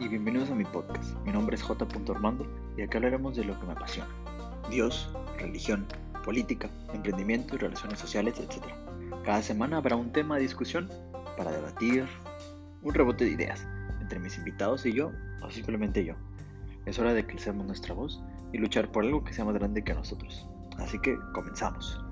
y bienvenidos a mi podcast. Mi nombre es J. Armando y aquí hablaremos de lo que me apasiona. Dios, religión, política, emprendimiento y relaciones sociales, etc. Cada semana habrá un tema de discusión para debatir, un rebote de ideas entre mis invitados y yo, o simplemente yo. Es hora de que alcemos nuestra voz y luchar por algo que sea más grande que nosotros. Así que comenzamos.